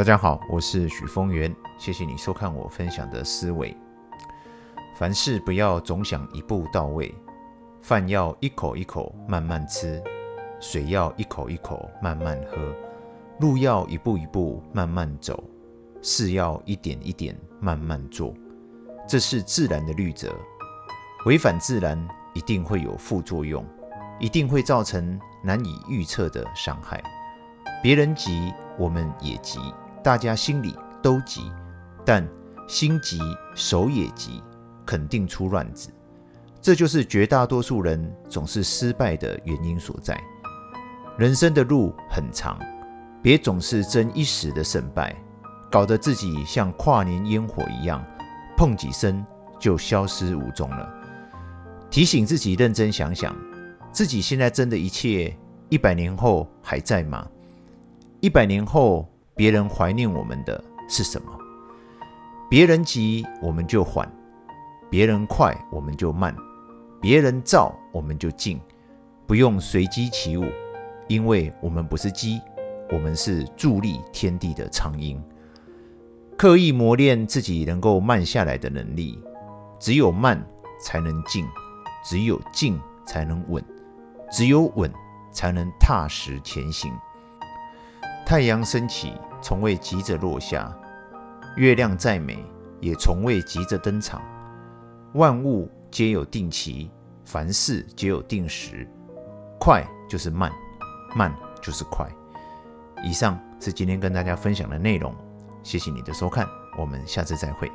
大家好，我是许峰源，谢谢你收看我分享的思维。凡事不要总想一步到位，饭要一口一口慢慢吃，水要一口一口慢慢喝，路要一步一步慢慢走，事要一点一点慢慢做。这是自然的律则，违反自然一定会有副作用，一定会造成难以预测的伤害。别人急，我们也急。大家心里都急，但心急手也急，肯定出乱子。这就是绝大多数人总是失败的原因所在。人生的路很长，别总是争一时的胜败，搞得自己像跨年烟火一样，碰几声就消失无踪了。提醒自己认真想想，自己现在争的一切，一百年后还在吗？一百年后。别人怀念我们的是什么？别人急，我们就缓；别人快，我们就慢；别人躁，我们就静。不用随机起舞，因为我们不是鸡，我们是伫立天地的苍鹰。刻意磨练自己能够慢下来的能力，只有慢才能静，只有静才能稳，只有稳才能踏实前行。太阳升起，从未急着落下；月亮再美，也从未急着登场。万物皆有定期，凡事皆有定时。快就是慢，慢就是快。以上是今天跟大家分享的内容，谢谢你的收看，我们下次再会。